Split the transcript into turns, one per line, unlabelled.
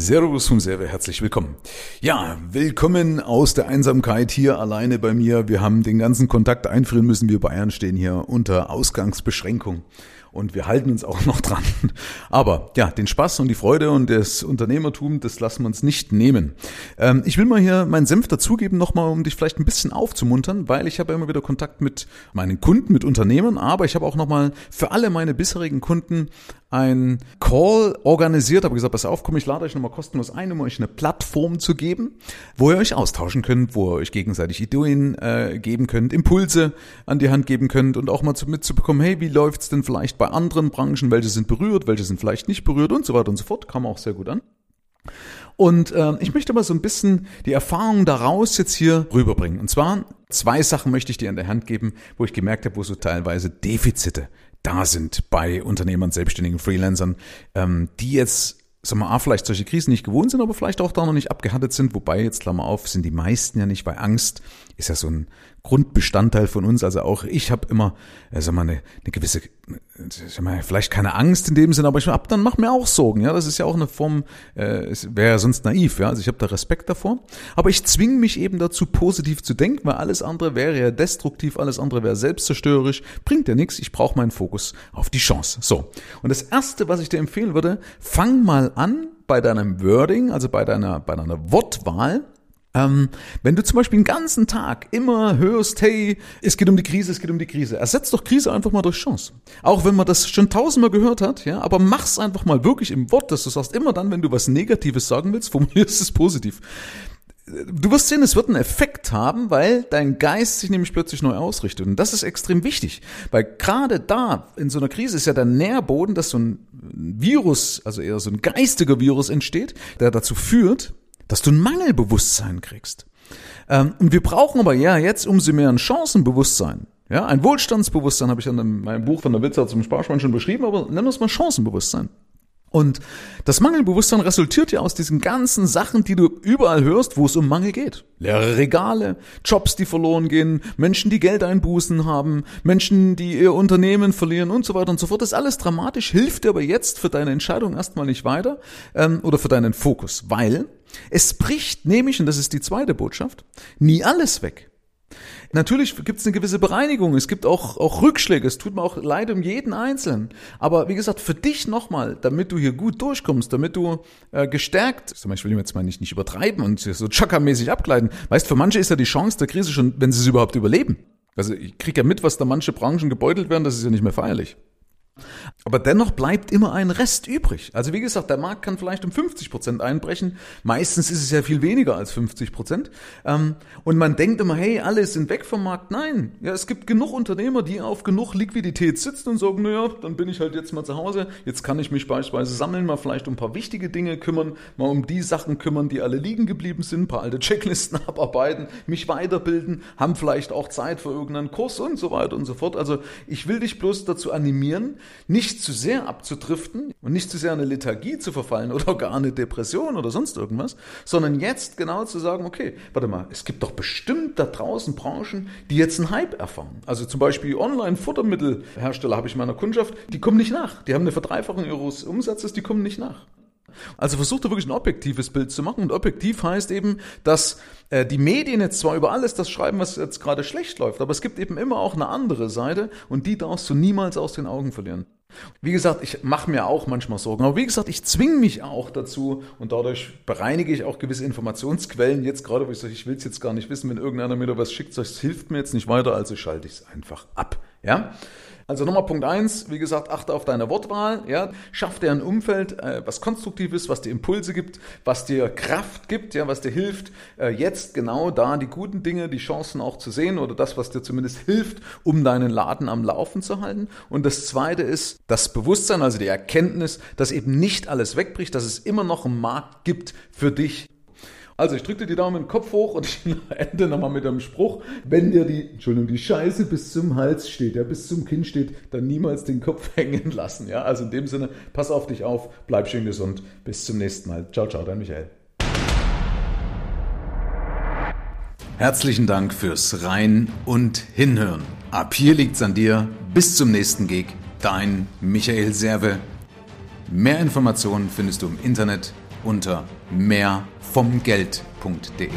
Servus vom Serve, herzlich willkommen. Ja, willkommen aus der Einsamkeit hier alleine bei mir. Wir haben den ganzen Kontakt einfrieren müssen. Wir Bayern stehen hier unter Ausgangsbeschränkung und wir halten uns auch noch dran. Aber ja, den Spaß und die Freude und das Unternehmertum, das lassen wir uns nicht nehmen. Ähm, ich will mal hier meinen Senf dazugeben, nochmal, um dich vielleicht ein bisschen aufzumuntern, weil ich habe immer wieder Kontakt mit meinen Kunden, mit Unternehmern, aber ich habe auch nochmal für alle meine bisherigen Kunden ein Call organisiert, habe gesagt, pass auf, komm, ich lade euch nochmal kostenlos ein, um euch eine Plattform zu geben, wo ihr euch austauschen könnt, wo ihr euch gegenseitig Ideen äh, geben könnt, Impulse an die Hand geben könnt und auch mal zu, mitzubekommen, hey, wie läuft's denn vielleicht bei anderen Branchen, welche sind berührt, welche sind vielleicht nicht berührt und so weiter und so fort, kam auch sehr gut an. Und äh, ich möchte mal so ein bisschen die Erfahrung daraus jetzt hier rüberbringen. Und zwar zwei Sachen möchte ich dir an der Hand geben, wo ich gemerkt habe, wo so teilweise Defizite da sind bei Unternehmern, Selbstständigen, Freelancern, ähm, die jetzt sagen wir, A, vielleicht solche Krisen nicht gewohnt sind, aber vielleicht auch da noch nicht abgehärtet sind. Wobei, jetzt Klammer auf, sind die meisten ja nicht, weil Angst ist ja so ein Grundbestandteil von uns. Also auch ich habe immer, äh, sag mal, eine, eine gewisse, sag mal, vielleicht keine Angst in dem Sinne, aber ich hab dann mach mir auch Sorgen. Ja, das ist ja auch eine Form, äh, es wäre ja sonst naiv. Ja, also ich habe da Respekt davor. Aber ich zwinge mich eben dazu, positiv zu denken, weil alles andere wäre ja destruktiv, alles andere wäre selbstzerstörerisch, bringt ja nichts. Ich brauche meinen Fokus auf die Chance. So. Und das erste, was ich dir empfehlen würde, fang mal an bei deinem Wording, also bei deiner, bei deiner Wortwahl, ähm, wenn du zum Beispiel den ganzen Tag immer hörst, hey, es geht um die Krise, es geht um die Krise, ersetz doch Krise einfach mal durch Chance. Auch wenn man das schon tausendmal gehört hat, ja, aber mach's einfach mal wirklich im Wort, dass du sagst, immer dann, wenn du was Negatives sagen willst, formulierst es positiv. Du wirst sehen, es wird einen Effekt haben, weil dein Geist sich nämlich plötzlich neu ausrichtet. Und das ist extrem wichtig, weil gerade da, in so einer Krise, ist ja der Nährboden, dass so ein Virus, also eher so ein geistiger Virus entsteht, der dazu führt, dass du ein Mangelbewusstsein kriegst. Ähm, und wir brauchen aber ja jetzt umso mehr ein Chancenbewusstsein. Ja, ein Wohlstandsbewusstsein habe ich in meinem Buch von der Witzer zum Sparschwein schon beschrieben, aber nennen wir es mal Chancenbewusstsein. Und das Mangelbewusstsein resultiert ja aus diesen ganzen Sachen, die du überall hörst, wo es um Mangel geht. Leere Regale, Jobs, die verloren gehen, Menschen, die Geldeinbußen haben, Menschen, die ihr Unternehmen verlieren und so weiter und so fort. Das ist alles dramatisch, hilft dir aber jetzt für deine Entscheidung erstmal nicht weiter ähm, oder für deinen Fokus, weil es bricht nämlich, und das ist die zweite Botschaft, nie alles weg. Natürlich gibt es eine gewisse Bereinigung, es gibt auch, auch Rückschläge, es tut mir auch leid um jeden Einzelnen. Aber wie gesagt, für dich nochmal, damit du hier gut durchkommst, damit du äh, gestärkt, zum Beispiel, ich will jetzt mal nicht, nicht übertreiben und so chakra-mäßig abgleiten, weißt, für manche ist ja die Chance der Krise schon, wenn sie es überhaupt überleben. Also ich kriege ja mit, was da manche Branchen gebeutelt werden, das ist ja nicht mehr feierlich. Aber dennoch bleibt immer ein Rest übrig. Also wie gesagt, der Markt kann vielleicht um 50 Prozent einbrechen. Meistens ist es ja viel weniger als 50 Prozent. Ähm, und man denkt immer, hey, alle sind weg vom Markt. Nein, ja, es gibt genug Unternehmer, die auf genug Liquidität sitzen und sagen, naja, dann bin ich halt jetzt mal zu Hause. Jetzt kann ich mich beispielsweise sammeln, mal vielleicht um ein paar wichtige Dinge kümmern, mal um die Sachen kümmern, die alle liegen geblieben sind, ein paar alte Checklisten abarbeiten, mich weiterbilden, haben vielleicht auch Zeit für irgendeinen Kurs und so weiter und so fort. Also ich will dich bloß dazu animieren, nicht zu sehr abzudriften und nicht zu sehr eine Lethargie zu verfallen oder gar eine Depression oder sonst irgendwas, sondern jetzt genau zu sagen, okay, warte mal, es gibt doch bestimmt da draußen Branchen, die jetzt einen Hype erfahren. Also zum Beispiel Online-Futtermittelhersteller habe ich meiner Kundschaft, die kommen nicht nach. Die haben eine Verdreifachung ihres Umsatzes, die kommen nicht nach. Also versucht da wirklich ein objektives Bild zu machen. Und objektiv heißt eben, dass äh, die Medien jetzt zwar über alles das schreiben, was jetzt gerade schlecht läuft, aber es gibt eben immer auch eine andere Seite und die darfst du niemals aus den Augen verlieren. Wie gesagt, ich mache mir auch manchmal Sorgen, aber wie gesagt, ich zwinge mich auch dazu und dadurch bereinige ich auch gewisse Informationsquellen. Jetzt gerade, wo ich sage, ich will es jetzt gar nicht wissen, wenn irgendeiner mir da was schickt, das hilft mir jetzt nicht weiter, also schalte ich es einfach ab. Ja? Also nochmal Punkt eins, wie gesagt, achte auf deine Wortwahl, ja, schaff dir ein Umfeld, äh, was konstruktiv ist, was dir Impulse gibt, was dir Kraft gibt, ja, was dir hilft, äh, jetzt genau da die guten Dinge, die Chancen auch zu sehen oder das, was dir zumindest hilft, um deinen Laden am Laufen zu halten. Und das zweite ist das Bewusstsein, also die Erkenntnis, dass eben nicht alles wegbricht, dass es immer noch einen Markt gibt für dich, also ich drücke dir die Daumen Kopf hoch und ich ende nochmal mit einem Spruch. Wenn dir die, Entschuldigung, die Scheiße bis zum Hals steht, ja, bis zum Kinn steht, dann niemals den Kopf hängen lassen. Ja, also in dem Sinne, pass auf dich auf, bleib schön gesund. Bis zum nächsten Mal. Ciao, ciao, dein Michael. Herzlichen Dank fürs Rein und Hinhören. Ab hier liegt's an dir. Bis zum nächsten Gig. Dein Michael Serve. Mehr Informationen findest du im Internet unter mehrvomgeld.de.